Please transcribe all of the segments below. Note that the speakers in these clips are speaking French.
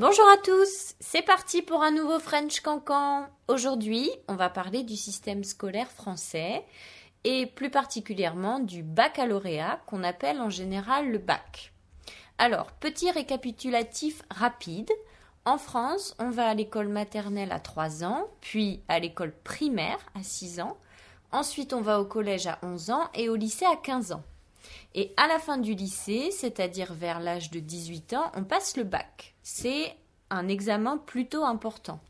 Bonjour à tous, c'est parti pour un nouveau French Cancan. Aujourd'hui, on va parler du système scolaire français et plus particulièrement du baccalauréat qu'on appelle en général le bac. Alors, petit récapitulatif rapide. En France, on va à l'école maternelle à 3 ans, puis à l'école primaire à 6 ans. Ensuite, on va au collège à 11 ans et au lycée à 15 ans. Et à la fin du lycée, c'est-à-dire vers l'âge de 18 ans, on passe le bac. C'est un examen plutôt important.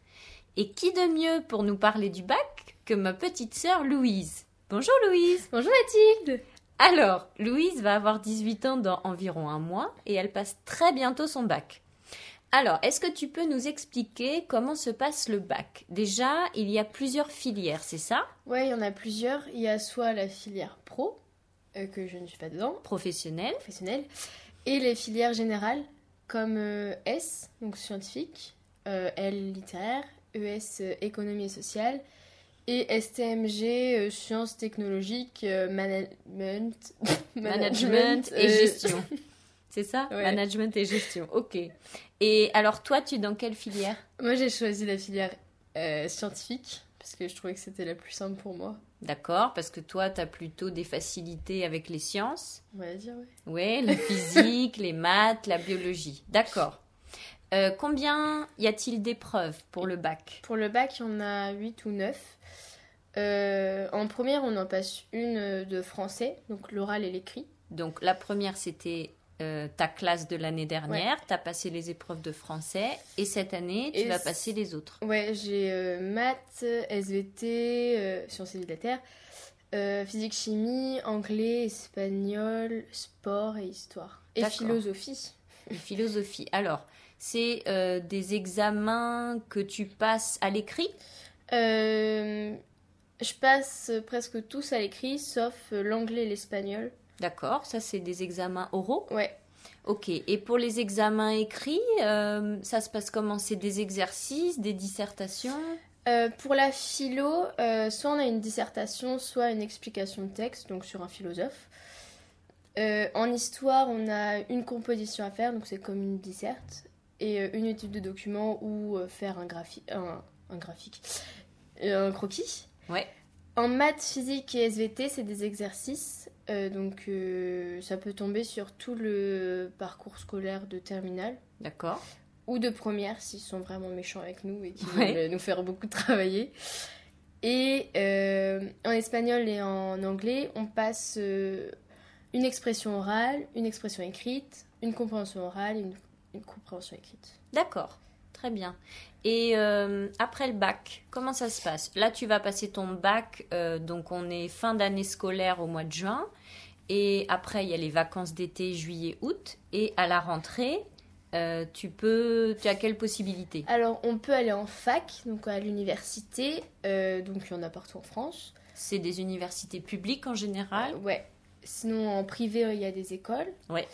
Et qui de mieux pour nous parler du bac que ma petite sœur Louise? Bonjour Louise Bonjour Mathilde Alors, Louise va avoir 18 ans dans environ un mois et elle passe très bientôt son bac. Alors, est-ce que tu peux nous expliquer comment se passe le bac? Déjà, il y a plusieurs filières, c'est ça? Ouais, il y en a plusieurs. Il y a soit la filière pro, euh, que je ne suis pas dedans, Professionnelle professionnelle, et les filières générales, comme euh, S, donc scientifique, euh, L littéraire, ES économie et sociale, et STMG sciences technologiques, management, Management et gestion. C'est ça? Ouais. Management et gestion, ok. Et alors toi, tu es dans quelle filière? Moi j'ai choisi la filière scientifique, parce que je trouvais que c'était la plus simple pour moi. D'accord, parce que toi, tu as plutôt des facilités avec les sciences. On va dire, ouais. Oui, la physique, les maths, la biologie. D'accord. Euh, combien y a-t-il d'épreuves pour le bac? Pour le bac, il y en a 8 ou 9. Euh, en première, on en passe une de français, donc l'oral et l'écrit. Donc la première, c'était euh, ta classe de l'année dernière. Tu as passé les épreuves de français. Et cette année, tu Et vas passer les autres. Ouais, j'ai euh, maths, SVT, euh, sciences et de la terre, physique, chimie, anglais, espagnol, sport et histoire. Et philosophie. Et philosophie. Alors, c'est des examens que tu passes à l'écrit? Je passe presque tous à l'écrit, sauf l'anglais et l'espagnol. D'accord, ça c'est des examens oraux. Ouais. Ok, et pour les examens écrits, euh, ça se passe comment? C'est des exercices, des dissertations? Euh, pour la philo, euh, soit on a une dissertation, soit une explication de texte, donc sur un philosophe. En histoire, on a une composition à faire, donc c'est comme une disserte, et une étude de document ou faire un, graphi- un, un graphique, un croquis. Ouais. En maths, physique et SVT, c'est des exercices, euh, donc euh, ça peut tomber sur tout le parcours scolaire de terminale D'accord. ou de première s'ils sont vraiment méchants avec nous et qui Ouais. veulent nous faire beaucoup travailler. Et euh, en espagnol et en anglais, on passe une expression orale, une expression écrite, une compréhension orale une compréhension écrite. D'accord, très bien. Et euh, après le bac, comment ça se passe? Là, tu vas passer ton bac, euh, donc on est fin d'année scolaire au mois de juin. Et après, il y a les vacances d'été, juillet, août. Et à la rentrée, euh, tu peux. Tu as quelle possibilité? Alors, on peut aller en fac, donc à l'université, donc il y en a partout en France. C'est des universités publiques en général? Ouais. Sinon, en privé, il y a des écoles. Ouais.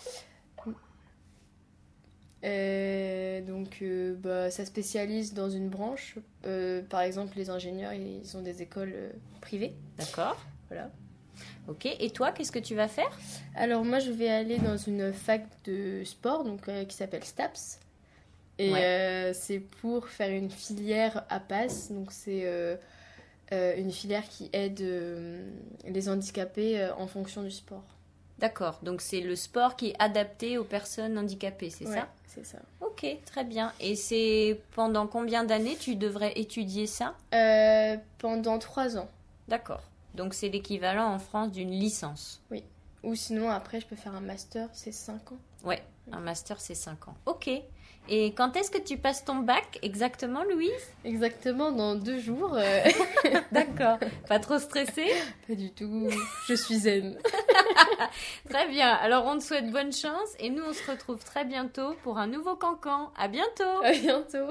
Donc, euh, bah, ça spécialise dans une branche. Euh, par exemple, les ingénieurs, ils ont des écoles euh, privées. D'accord. Voilà. Ok. Et toi, qu'est-ce que tu vas faire? Alors, moi, je vais aller dans une fac de sport donc, qui s'appelle STAPS. Et Ouais. c'est pour faire une filière à passe. Donc, c'est une filière qui aide les handicapés en fonction du sport. D'accord. Donc c'est le sport qui est adapté aux personnes handicapées, c'est Ouais, ça C'est ça. Ok, très bien. Et c'est pendant combien d'années tu devrais étudier ça Euh, pendant trois ans. D'accord. Donc c'est l'équivalent en France d'une licence. Ou sinon, après, je peux faire un master, c'est 5 ans. Ouais, un master c'est 5 ans. Ok. Et quand est-ce que tu passes ton bac exactement, Louise? Exactement, dans deux jours. euh, D'accord. Pas trop stressée? Pas du tout. Je suis zen. Très bien. Alors on te souhaite bonne chance et nous on se retrouve très bientôt pour un nouveau cancan. À bientôt À bientôt.